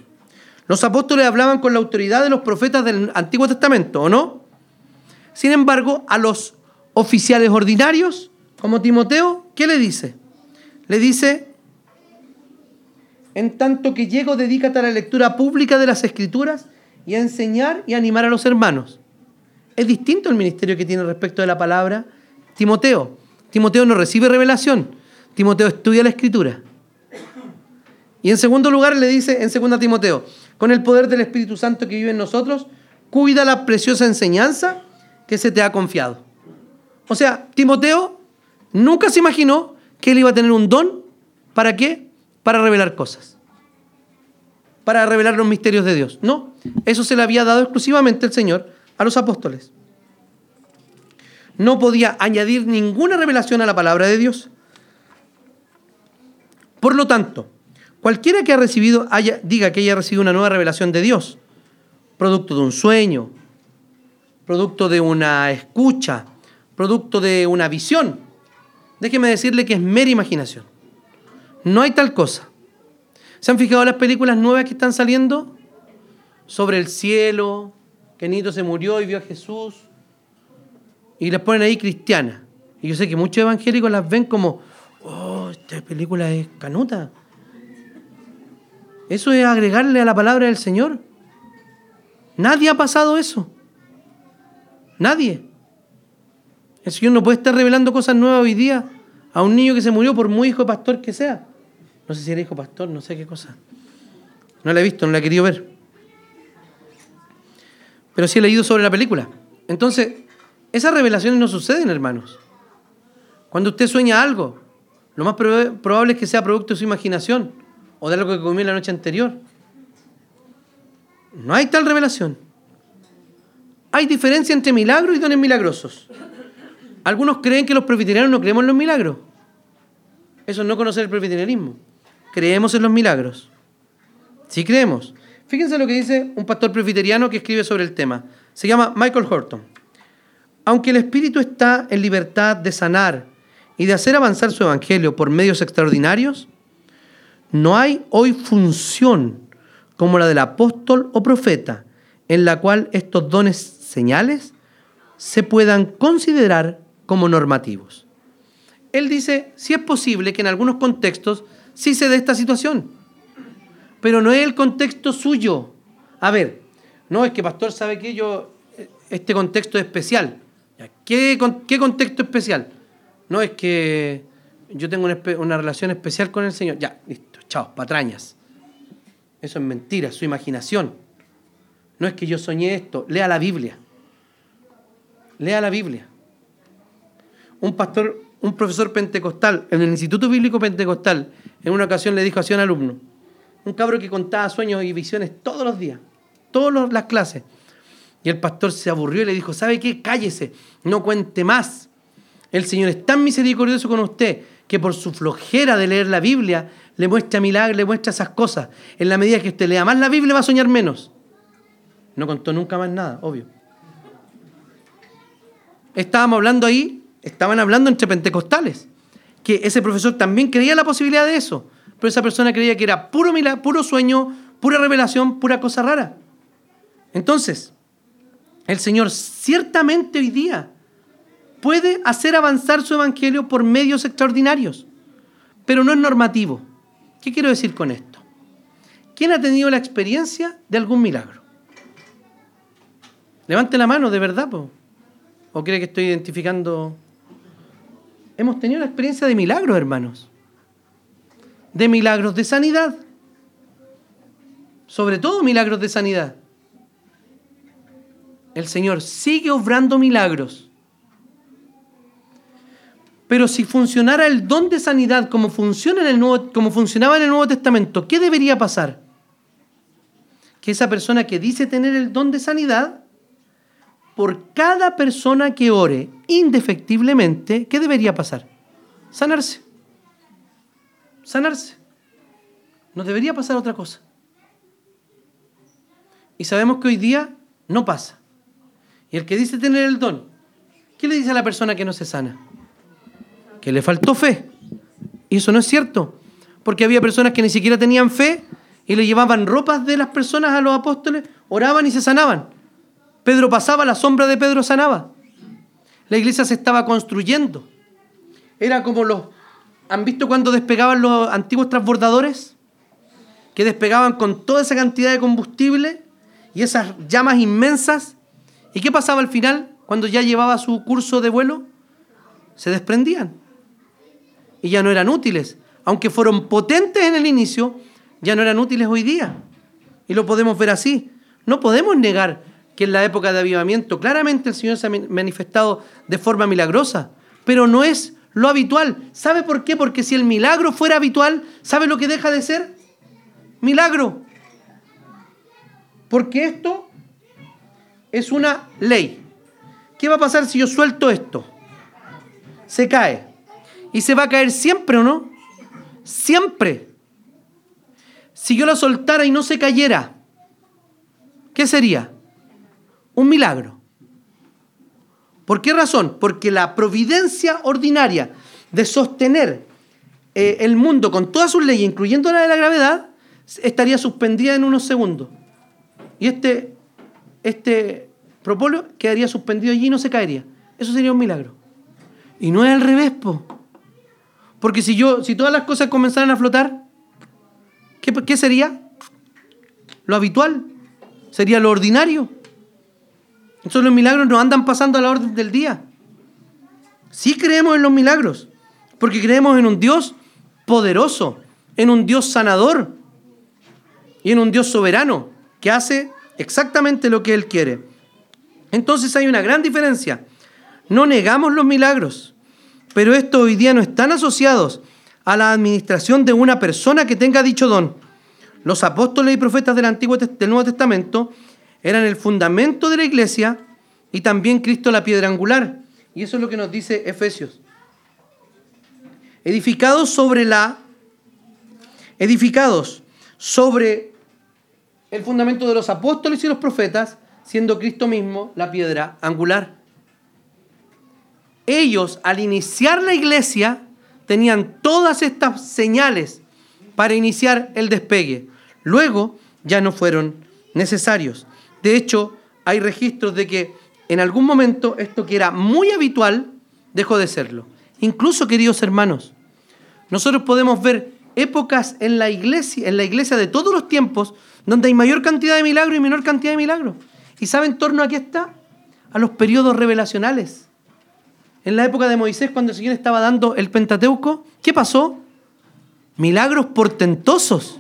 Los apóstoles hablaban con la autoridad de los profetas del Antiguo Testamento, ¿o no? Sin embargo, a los oficiales ordinarios, como Timoteo, ¿qué le dice? Le dice, en tanto que llego, dedícate a la lectura pública de las escrituras y a enseñar y animar a los hermanos. Es distinto el ministerio que tiene respecto de la palabra Timoteo. Timoteo no recibe revelación. Timoteo estudia la escritura. Y en segundo lugar le dice en 2 Timoteo, con el poder del Espíritu Santo que vive en nosotros, cuida la preciosa enseñanza que se te ha confiado. O sea, Timoteo nunca se imaginó que él iba a tener un don. ¿Para qué? Para revelar cosas. Para revelar los misterios de Dios. No, eso se le había dado exclusivamente el Señor a los apóstoles. No podía añadir ninguna revelación a la palabra de Dios. Por lo tanto, cualquiera que ha recibido, haya, diga que haya recibido una nueva revelación de Dios, producto de un sueño, producto de una escucha, producto de una visión, déjeme decirle que es mera imaginación. No hay tal cosa. ¿Se han fijado las películas nuevas que están saliendo? Sobre el cielo, que Nito se murió y vio a Jesús. Y las ponen ahí cristianas. Y yo sé que muchos evangélicos las ven como, oh, esta película es canuta. Eso es agregarle a la palabra del Señor. Nadie ha pasado eso. Nadie. El Señor no puede estar revelando cosas nuevas hoy día a un niño que se murió por muy hijo de pastor que sea. No sé si era hijo pastor, no sé qué cosa. No la he visto, no la he querido ver pero sí he leído sobre la película. Entonces, esas revelaciones no suceden, hermanos. Cuando usted sueña algo, lo más probable es que sea producto de su imaginación o de algo que comió la noche anterior. No hay tal revelación. Hay diferencia entre milagros y dones milagrosos. Algunos creen que los presbiterianos no creemos en los milagros. Eso es no conocer el presbiterianismo. Creemos en los milagros. Sí creemos. Fíjense lo que dice un pastor presbiteriano que escribe sobre el tema. Se llama Michael Horton. Aunque el Espíritu está en libertad de sanar y de hacer avanzar su evangelio por medios extraordinarios, no hay hoy función como la del apóstol o profeta en la cual estos dones señales se puedan considerar como normativos. Él dice, si es posible que en algunos contextos sí se dé esta situación pero no es el contexto suyo. A ver, no es que pastor sabe que yo, este contexto es especial. ¿Qué, ¿Qué, contexto especial? No es que yo tengo una, relación especial con el Señor. Ya, listo, chao, patrañas. Eso es mentira, su imaginación. No es que yo soñé esto, lea la Biblia. Lea la Biblia. Un pastor, un profesor pentecostal en el Instituto Bíblico Pentecostal, en una ocasión le dijo a un alumno, un cabro que contaba sueños y visiones todos los días, todas las clases. Y el pastor se aburrió y le dijo, ¿sabe qué? Cállese, no cuente más. El Señor es tan misericordioso con usted que por su flojera de leer la Biblia le muestra milagros, le muestra esas cosas. En la medida que usted lea más la Biblia va a soñar menos. No contó nunca más nada, obvio. Estábamos hablando ahí, estaban hablando entre pentecostales, que ese profesor también creía la posibilidad de eso pero esa persona creía que era puro milagro, puro sueño, pura revelación, pura cosa rara. Entonces, el Señor ciertamente hoy día puede hacer avanzar su evangelio por medios extraordinarios, pero no es normativo. ¿Qué quiero decir con esto? ¿Quién ha tenido la experiencia de algún milagro? Levante la mano, de verdad, ¿o cree que estoy identificando? Hemos tenido la experiencia de milagros, hermanos. de milagros de sanidad. Sobre todo milagros de sanidad. El Señor sigue obrando milagros. Pero si funcionara el don de sanidad como, funciona en el Nuevo, como funcionaba en el Nuevo Testamento, ¿qué debería pasar? Que esa persona que dice tener el don de sanidad, por cada persona que ore indefectiblemente, ¿qué debería pasar? Sanarse. Sanarse. No debería pasar otra cosa. Y sabemos que hoy día no pasa. Y el que dice tener el don, ¿qué le dice a la persona que no se sana? Que le faltó fe. Y eso no es cierto. Porque había personas que ni siquiera tenían fe y le llevaban ropas de las personas a los apóstoles, oraban y se sanaban. Pedro pasaba, la sombra de Pedro sanaba. La iglesia se estaba construyendo. Era como los... ¿Han visto cuando despegaban los antiguos transbordadores? Que despegaban con toda esa cantidad de combustible y esas llamas inmensas ¿Y qué pasaba al final cuando ya llevaba su curso de vuelo? Se desprendían. Y ya no eran útiles. Aunque fueron potentes en el inicio, ya no eran útiles hoy día. Y lo podemos ver así. No podemos negar que en la época de avivamiento claramente el Señor se ha manifestado de forma milagrosa, pero no es lo habitual. ¿Sabe por qué? Porque si el milagro fuera habitual, ¿sabe lo que deja de ser? Milagro. Porque esto es una ley. ¿Qué va a pasar si yo suelto esto? Se cae. ¿Y se va a caer siempre o no? Siempre. Si yo la soltara y no se cayera, ¿qué sería? Un milagro. ¿Por qué razón? Porque la providencia ordinaria de sostener eh, el mundo con todas sus leyes, incluyendo la de la gravedad, estaría suspendida en unos segundos. Y este este propóleo quedaría suspendido allí y no se caería. Eso sería un milagro. Y no es al revés, po. Porque si yo, si todas las cosas comenzaran a flotar, ¿qué, ¿qué, sería? Lo habitual. Sería lo ordinario. Entonces los milagros no andan pasando a la orden del día. Sí creemos en los milagros, porque creemos en un Dios poderoso, en un Dios sanador y en un Dios soberano que hace exactamente lo que Él quiere. Entonces hay una gran diferencia. No negamos los milagros, pero estos hoy día no están asociados a la administración de una persona que tenga dicho don. Los apóstoles y profetas del Antiguo del Nuevo Testamento eran el fundamento de la iglesia y también Cristo la piedra angular. Y eso es lo que nos dice Efesios. Edificados sobre la edificados sobre el fundamento de los apóstoles y los profetas, siendo Cristo mismo la piedra angular. Ellos, al iniciar la iglesia, tenían todas estas señales para iniciar el despegue. Luego ya no fueron necesarios. De hecho, hay registros de que en algún momento esto que era muy habitual dejó de serlo. Incluso, queridos hermanos, nosotros podemos ver épocas en la iglesia, en la iglesia de todos los tiempos, donde hay mayor cantidad de milagros y menor cantidad de milagros. ¿Y sabe en torno a qué está? A los periodos revelacionales. En la época de Moisés, cuando el estaba dando el Pentateuco, ¿qué pasó? Milagros portentosos.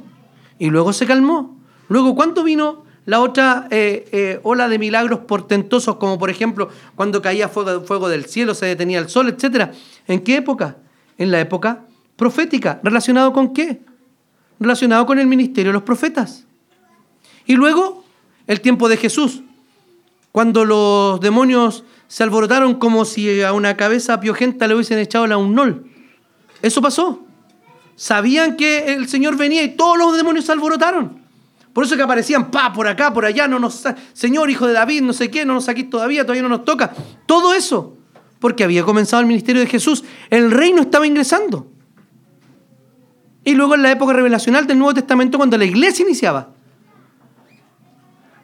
Y luego se calmó. Luego, ¿cuánto vino la otra eh, eh, ola de milagros portentosos, como por ejemplo cuando caía fuego, fuego del cielo, se detenía el sol, etcétera? ¿En qué época? En la época profética. ¿Relacionado con qué? Relacionado con el ministerio de los profetas. Y luego, el tiempo de Jesús, cuando los demonios se alborotaron como si a una cabeza piojenta le hubiesen echado la unnol. Eso pasó. Sabían que el Señor venía y todos los demonios se alborotaron. Por eso que aparecían, pa, por acá, por allá, no nos, Señor, hijo de David, no sé qué, no nos saquís todavía, todavía no nos toca. Todo eso, porque había comenzado el ministerio de Jesús. El reino estaba ingresando. Y luego en la época revelacional del Nuevo Testamento, cuando la iglesia iniciaba,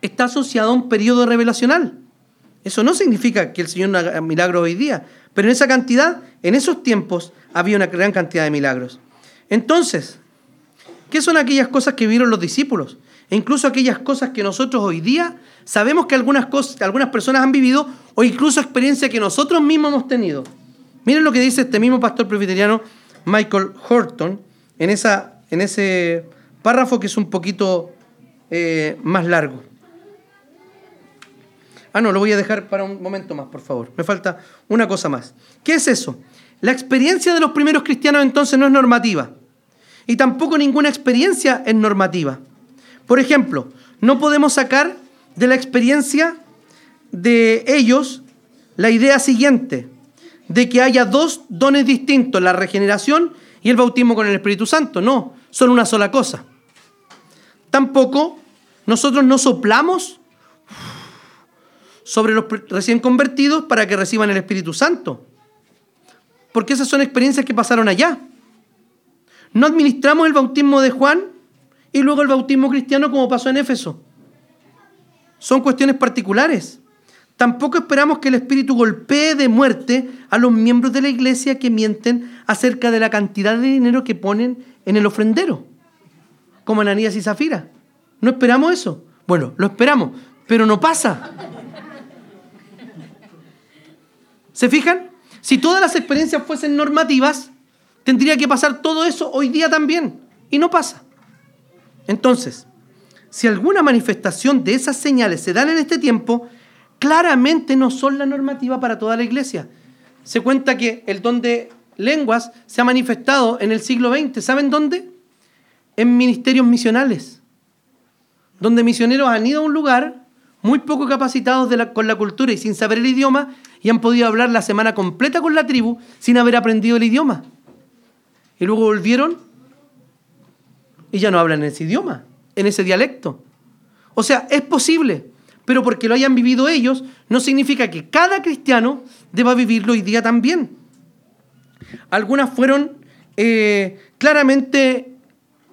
está asociado a un periodo revelacional. Eso no significa que el Señor haga milagros hoy día, pero en esa cantidad, en esos tiempos, había una gran cantidad de milagros. Entonces, ¿qué son aquellas cosas que vieron los discípulos? E incluso aquellas cosas que nosotros hoy día sabemos que algunas, cosas, algunas personas han vivido o incluso experiencias que nosotros mismos hemos tenido. Miren lo que dice este mismo pastor presbiteriano Michael Horton en esa en ese párrafo que es un poquito eh, más largo. Ah, no, lo voy a dejar para un momento más, por favor. Me falta una cosa más. ¿Qué es eso? La experiencia de los primeros cristianos entonces no es normativa. Y tampoco ninguna experiencia es normativa. Por ejemplo, no podemos sacar de la experiencia de ellos la idea siguiente, de que haya dos dones distintos, la regeneración y el bautismo con el Espíritu Santo. No, son una sola cosa. Tampoco nosotros no soplamos sobre los recién convertidos para que reciban el Espíritu Santo. Porque esas son experiencias que pasaron allá. No administramos el bautismo de Juan y luego el bautismo cristiano como pasó en Éfeso. Son cuestiones particulares. Tampoco esperamos que el Espíritu golpee de muerte a los miembros de la iglesia que mienten acerca de la cantidad de dinero que ponen en el ofrendero, como Ananías y Zafira. No esperamos eso. Bueno, lo esperamos, pero no pasa. ¿Se fijan? Si todas las experiencias fuesen normativas, tendría que pasar todo eso hoy día también. Y no pasa. Entonces, si alguna manifestación de esas señales se dan en este tiempo, claramente no son la normativa para toda la iglesia. Se cuenta que el don de lenguas se ha manifestado en el siglo XX. ¿Saben dónde? En ministerios misionales, donde misioneros han ido a un lugar muy poco capacitados con la cultura y sin saber el idioma y han podido hablar la semana completa con la tribu sin haber aprendido el idioma. Y luego volvieron y ya no hablan ese idioma, en ese dialecto. O sea, es posible, pero porque lo hayan vivido ellos, no significa que cada cristiano deba vivirlo hoy día también. Algunas fueron eh, claramente,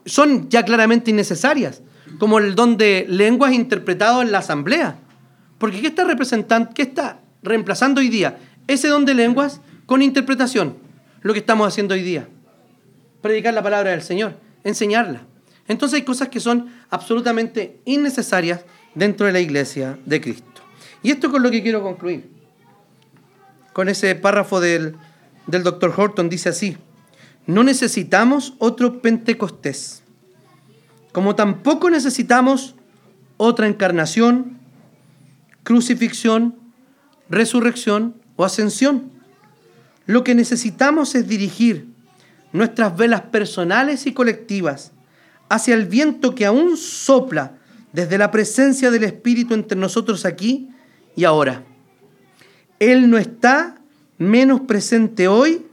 son ya claramente innecesarias, como el don de lenguas interpretado en la asamblea. Porque ¿qué está representando, qué está reemplazando hoy día? Ese don de lenguas con interpretación, lo que estamos haciendo hoy día. Predicar la palabra del Señor, enseñarla. Entonces hay cosas que son absolutamente innecesarias dentro de la iglesia de Cristo. Y esto es con lo que quiero concluir. Con ese párrafo del, del doctor Horton dice así, no necesitamos otro Pentecostés, como tampoco necesitamos otra encarnación, crucifixión, resurrección o ascensión. Lo que necesitamos es dirigir nuestras velas personales y colectivas hacia el viento que aún sopla desde la presencia del Espíritu entre nosotros aquí y ahora. Él no está menos presente hoy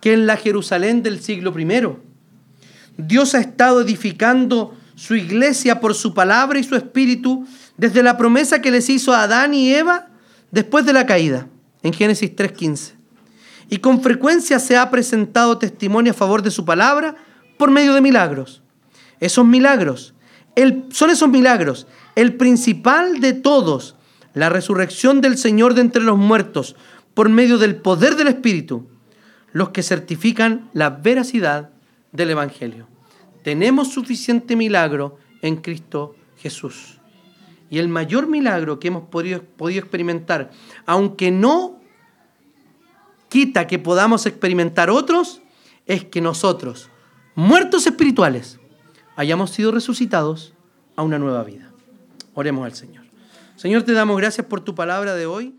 que en la Jerusalén del siglo I. Dios ha estado edificando su iglesia por su palabra y su espíritu desde la promesa que les hizo a Adán y Eva después de la caída, en Génesis 3.15. Y con frecuencia se ha presentado testimonio a favor de su palabra por medio de milagros. Esos milagros son esos milagros, el principal de todos, la resurrección del Señor de entre los muertos por medio del poder del Espíritu, los que certifican la veracidad del Evangelio. Tenemos suficiente milagro en Cristo Jesús. Y el mayor milagro que hemos podido, podido experimentar, aunque no quita que podamos experimentar otros, es que nosotros, muertos espirituales, hayamos sido resucitados a una nueva vida. Oremos al Señor. Señor, te damos gracias por tu palabra de hoy.